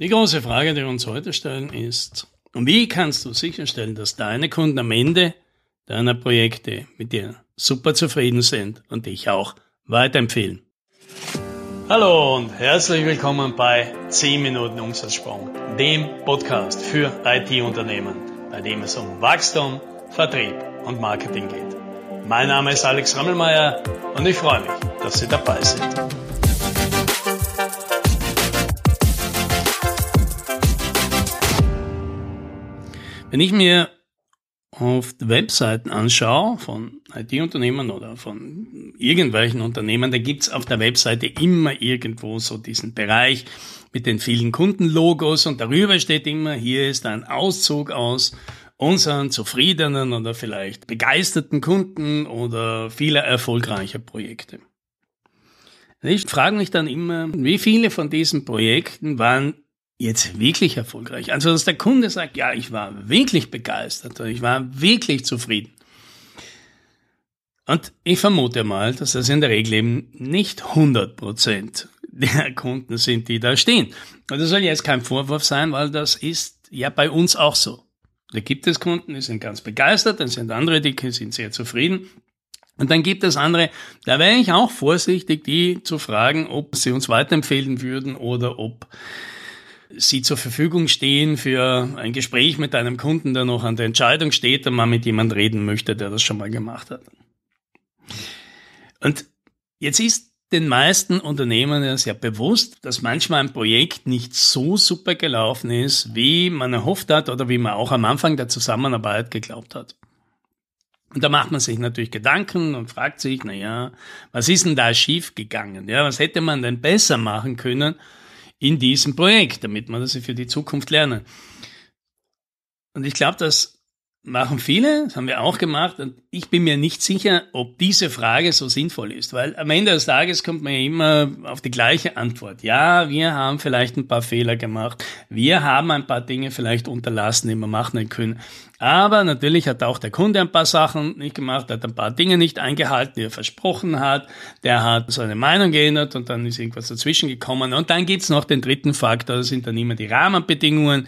Die große Frage, die wir uns heute stellen, ist, wie kannst du sicherstellen, dass deine Kunden am Ende deiner Projekte mit dir super zufrieden sind und dich auch weiterempfehlen? Hallo und herzlich willkommen bei 10 Minuten Umsatzsprung, dem Podcast für IT-Unternehmen, bei dem es um Wachstum, Vertrieb und Marketing geht. Mein Name ist Alex Rammelmeier und ich freue mich, dass Sie dabei sind. Wenn ich mir auf Webseiten anschaue von IT-Unternehmen oder von irgendwelchen Unternehmen, da gibt's auf der Webseite immer irgendwo so diesen Bereich mit den vielen Kundenlogos und darüber steht immer, hier ist ein Auszug aus unseren zufriedenen oder vielleicht begeisterten Kunden oder vieler erfolgreicher Projekte. Ich frage mich dann immer, wie viele von diesen Projekten waren jetzt wirklich erfolgreich? Also, dass der Kunde sagt, ja, ich war wirklich begeistert, ich war wirklich zufrieden. Und ich vermute mal, dass das in der Regel eben nicht 100 Prozent der Kunden sind, die da stehen. Und das soll jetzt kein Vorwurf sein, weil das ist ja bei uns auch so. Da gibt es Kunden, die sind ganz begeistert, dann sind andere, die sind sehr zufrieden. Und dann gibt es andere, da wäre ich auch vorsichtig, die zu fragen, ob sie uns weiterempfehlen würden oder ob Sie zur Verfügung stehen für ein Gespräch mit einem Kunden, der noch an der Entscheidung steht und man mit jemand reden möchte, der das schon mal gemacht hat. Und jetzt ist den meisten Unternehmen ja sehr bewusst, dass manchmal ein Projekt nicht so super gelaufen ist, wie man erhofft hat oder wie man auch am Anfang der Zusammenarbeit geglaubt hat. Und da macht man sich natürlich Gedanken und fragt sich, na ja, was ist denn da schief gegangen? Ja, was hätte man denn besser machen können? In diesem Projekt, damit wir das für die Zukunft lernen. Und ich glaube, das machen viele, das haben wir auch gemacht, und ich bin mir nicht sicher, ob diese Frage so sinnvoll ist, weil am Ende des Tages kommt man ja immer auf die gleiche Antwort. Ja, wir haben vielleicht ein paar Fehler gemacht, wir haben ein paar Dinge vielleicht unterlassen, die wir machen können, aber natürlich hat auch der Kunde ein paar Sachen nicht gemacht, hat ein paar Dinge nicht eingehalten, die er versprochen hat. Der hat seine Meinung geändert und dann ist irgendwas dazwischen gekommen. Und dann gibt's noch den dritten Faktor, das sind dann immer die Rahmenbedingungen.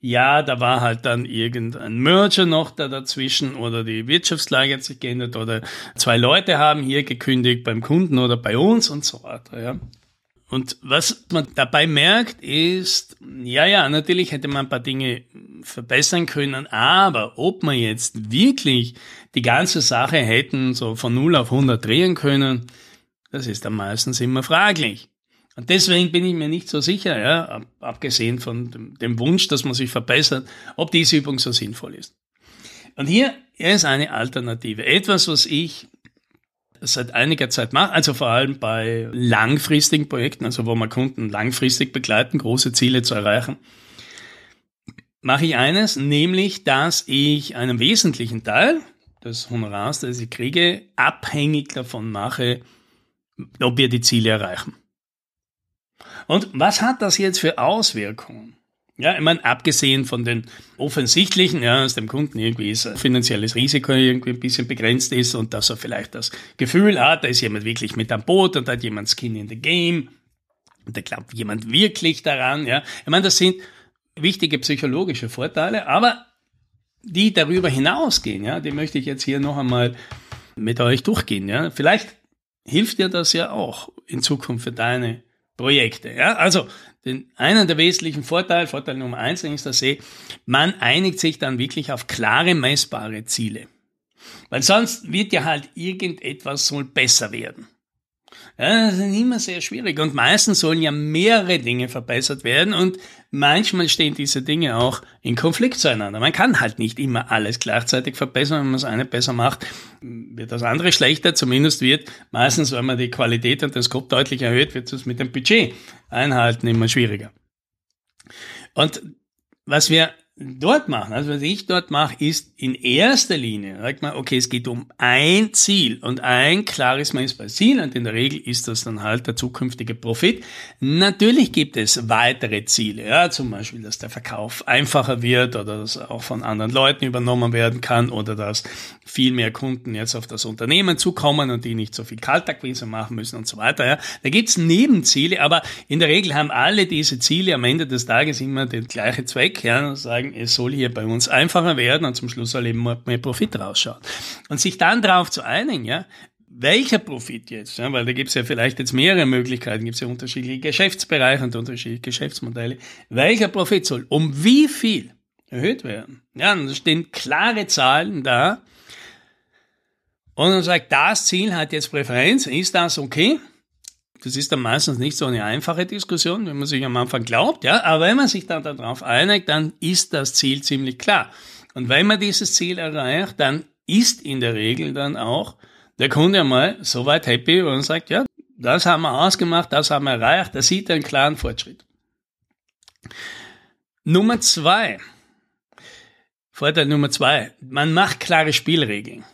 Ja, da war halt dann irgendein Merger noch da dazwischen oder die Wirtschaftslage hat sich geändert oder zwei Leute haben hier gekündigt beim Kunden oder bei uns und so weiter. Ja. Und was man dabei merkt, ist, ja, ja, natürlich hätte man ein paar Dinge verbessern können, aber ob man jetzt wirklich die ganze Sache hätten so von 0 auf 100 drehen können, das ist dann meistens immer fraglich. Und deswegen bin ich mir nicht so sicher, ja, abgesehen von dem, Wunsch, dass man sich verbessert, ob diese Übung so sinnvoll ist. Und hier ist eine Alternative. Etwas, was ich seit einiger Zeit mache, also vor allem bei langfristigen Projekten, also wo man Kunden langfristig begleiten, große Ziele zu erreichen, mache ich eines, nämlich, dass ich einen wesentlichen Teil des Honorars, das ich kriege, abhängig davon mache, ob wir die Ziele erreichen. Und was hat das jetzt für Auswirkungen? Ja, ich meine, abgesehen von den offensichtlichen, ja, dass dem Kunden irgendwie ist, finanzielles Risiko irgendwie ein bisschen begrenzt ist und dass er vielleicht das Gefühl hat, da ist jemand wirklich mit am Boot und da hat jemand Skin in the Game und da glaubt jemand wirklich daran, ja. Ich meine, das sind wichtige psychologische Vorteile, aber die darüber hinausgehen, ja, die möchte ich jetzt hier noch einmal mit euch durchgehen, ja. Vielleicht hilft dir das ja auch in Zukunft für deine Projekte. Ja? Also den, einen der wesentlichen Vorteile, Vorteil Nummer eins ist, dass ich, man einigt sich dann wirklich auf klare, messbare Ziele. Weil sonst wird ja halt irgendetwas soll besser werden. Ja, das ist immer sehr schwierig und meistens sollen ja mehrere Dinge verbessert werden und manchmal stehen diese Dinge auch in Konflikt zueinander. Man kann halt nicht immer alles gleichzeitig verbessern. Wenn man das eine besser macht, wird das andere schlechter. Zumindest wird meistens, wenn man die Qualität und den Scope deutlich erhöht, wird es mit dem Budget einhalten immer schwieriger. Und was wir dort machen, also was ich dort mache, ist in erster Linie, sagt man, okay, es geht um ein Ziel und ein klares messbares Ziel und in der Regel ist das dann halt der zukünftige Profit. Natürlich gibt es weitere Ziele, ja, zum Beispiel, dass der Verkauf einfacher wird oder dass auch von anderen Leuten übernommen werden kann oder dass viel mehr Kunden jetzt auf das Unternehmen zukommen und die nicht so viel Kaltakquise machen müssen und so weiter. Ja. Da gibt's Nebenziele, aber in der Regel haben alle diese Ziele am Ende des Tages immer den gleichen Zweck, ja, sagen, sagen, es soll hier bei uns einfacher werden und zum Schluss soll eben mehr Profit rausschauen. Und sich dann darauf zu einigen, ja, welcher Profit jetzt? Ja, weil da gibt es ja vielleicht jetzt mehrere Möglichkeiten, gibt es ja unterschiedliche Geschäftsbereiche und unterschiedliche Geschäftsmodelle. Welcher Profit soll um wie viel erhöht werden? Ja, und da stehen klare Zahlen da. Und dann sagt, das Ziel hat jetzt Präferenz, ist das okay? Das ist dann meistens nicht so eine einfache Diskussion, wenn man sich am Anfang glaubt, ja, aber wenn man sich dann darauf einigt, dann ist das Ziel ziemlich klar. Und wenn man dieses Ziel erreicht, dann ist in der Regel dann auch der Kunde einmal so weit happy und sagt, ja, das haben wir ausgemacht, das haben wir erreicht, da sieht er einen klaren Fortschritt. Nummer zwei. Vorteil Nummer zwei. Man macht klare Spielregeln.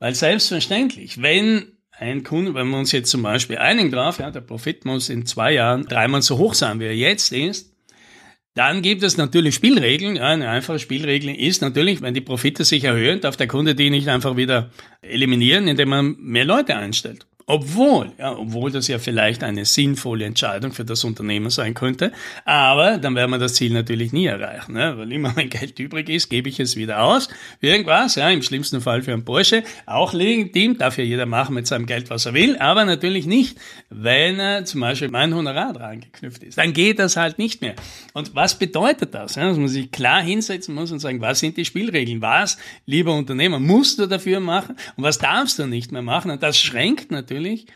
Weil selbstverständlich, wenn ein Kunde, wenn wir uns jetzt zum Beispiel einigen drauf, ja, der Profit muss in zwei Jahren dreimal so hoch sein, wie er jetzt ist, dann gibt es natürlich Spielregeln. Ja, eine einfache Spielregel ist natürlich, wenn die Profite sich erhöhen, darf der Kunde die nicht einfach wieder eliminieren, indem man mehr Leute einstellt. Obwohl, ja, obwohl das ja vielleicht eine sinnvolle Entscheidung für das Unternehmen sein könnte, aber dann werden wir das Ziel natürlich nie erreichen, ne? weil immer mein Geld übrig ist, gebe ich es wieder aus, irgendwas, ja, im schlimmsten Fall für einen Porsche, auch legitim, darf ja jeder machen mit seinem Geld, was er will, aber natürlich nicht, wenn er zum Beispiel mein Honorar dran geknüpft ist, dann geht das halt nicht mehr. Und was bedeutet das? Ja, dass man sich klar hinsetzen muss und sagen, was sind die Spielregeln? Was, lieber Unternehmer, musst du dafür machen und was darfst du nicht mehr machen? Und das schränkt natürlich natürlich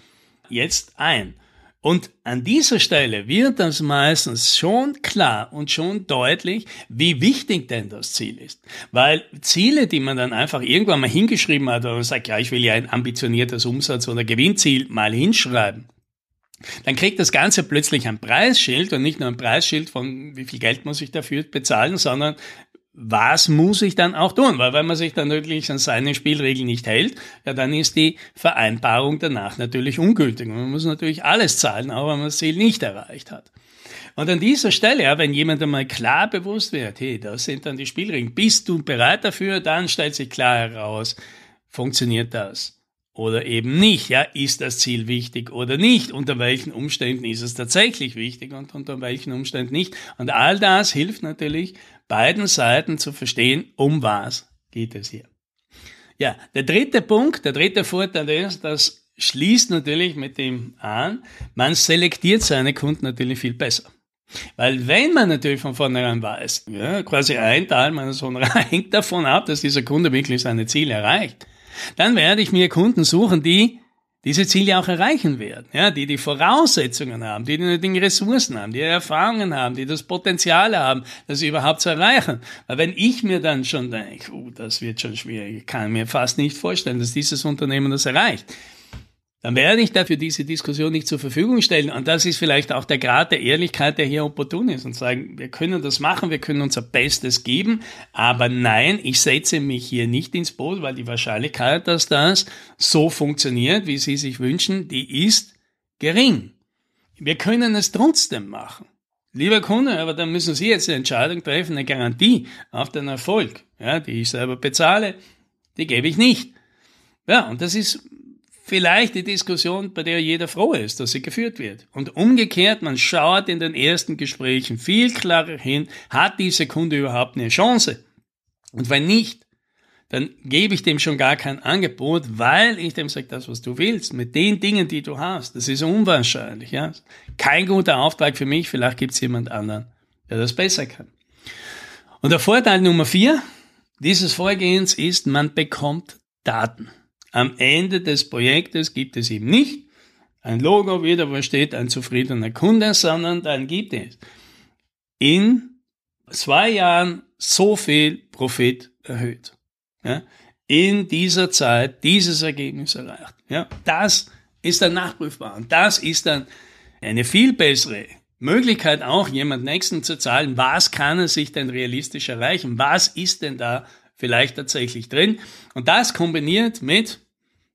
jetzt ein. Und an dieser Stelle wird das meistens schon klar und schon deutlich, wie wichtig denn das Ziel ist. Weil Ziele, die man dann einfach irgendwann mal hingeschrieben hat oder sagt, ja, ich will ja ein ambitioniertes Umsatz- oder Gewinnziel mal hinschreiben, dann kriegt das Ganze plötzlich ein Preisschild und nicht nur ein Preisschild von wie viel Geld muss ich dafür bezahlen, sondern was muss ich dann auch tun? Weil wenn man sich dann wirklich an seine Spielregeln nicht hält, ja, dann ist die Vereinbarung danach natürlich ungültig. Man muss natürlich alles zahlen, auch wenn man das Ziel nicht erreicht hat. Und an dieser Stelle, ja, wenn jemand einmal klar bewusst wird, hey, das sind dann die Spielregeln, bist du bereit dafür, dann stellt sich klar heraus, funktioniert das? Oder eben nicht, ja, ist das Ziel wichtig oder nicht? Unter welchen Umständen ist es tatsächlich wichtig und unter welchen Umständen nicht? Und all das hilft natürlich, beiden Seiten zu verstehen, um was geht es hier. Ja, der dritte Punkt, der dritte Vorteil ist, das schließt natürlich mit dem an, man selektiert seine Kunden natürlich viel besser. Weil wenn man natürlich von vornherein weiß, ja, quasi ein Teil meines Honorars hängt davon ab, dass dieser Kunde wirklich seine Ziele erreicht, dann werde ich mir Kunden suchen, die diese Ziele auch erreichen werden, ja, die die Voraussetzungen haben, die die nötigen Ressourcen haben, die Erfahrungen haben, die das Potenzial haben, das überhaupt zu erreichen. Weil wenn ich mir dann schon denke, oh, das wird schon schwierig, ich kann mir fast nicht vorstellen, dass dieses Unternehmen das erreicht, dann werde ich dafür diese Diskussion nicht zur Verfügung stellen. Und das ist vielleicht auch der Grad der Ehrlichkeit, der hier opportun ist und sagen, wir können das machen, wir können unser Bestes geben, aber nein, ich setze mich hier nicht ins Boot, weil die Wahrscheinlichkeit, dass das so funktioniert, wie Sie sich wünschen, die ist gering. Wir können es trotzdem machen. Lieber Kunde, aber dann müssen Sie jetzt eine Entscheidung treffen, eine Garantie auf den Erfolg, ja, die ich selber bezahle, die gebe ich nicht. Ja, und das ist vielleicht die Diskussion, bei der jeder froh ist, dass sie geführt wird. Und umgekehrt, man schaut in den ersten Gesprächen viel klarer hin, hat diese Kunde überhaupt eine Chance? Und wenn nicht, dann gebe ich dem schon gar kein Angebot, weil ich dem sage, das, was du willst, mit den Dingen, die du hast, das ist unwahrscheinlich. Ja? Kein guter Auftrag für mich, vielleicht gibt es jemand anderen, der das besser kann. Und der Vorteil Nummer vier dieses Vorgehens ist, man bekommt Daten. Am Ende des Projektes gibt es eben nicht ein Logo wieder, wo steht ein zufriedener Kunde, sondern dann gibt es in zwei Jahren so viel Profit erhöht. Ja, in dieser Zeit dieses Ergebnis erreicht. Ja, das ist dann nachprüfbar und das ist dann eine viel bessere Möglichkeit auch, jemand Nächsten zu zahlen, was kann er sich denn realistisch erreichen? Was ist denn da vielleicht tatsächlich drin? Und das kombiniert mit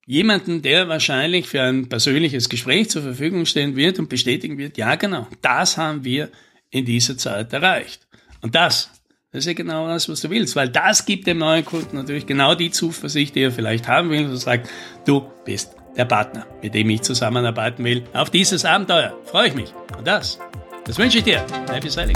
jemanden, der wahrscheinlich für ein persönliches Gespräch zur Verfügung stehen wird und bestätigen wird, ja genau, das haben wir in dieser Zeit erreicht. Und das, das ist ja genau das, was du willst, weil das gibt dem neuen Kunden natürlich genau die Zuversicht, die er vielleicht haben will, und sagt, du bist der Partner, mit dem ich zusammenarbeiten will. Auf dieses Abenteuer freue ich mich. Und das, das wünsche ich dir. Happy Sailing.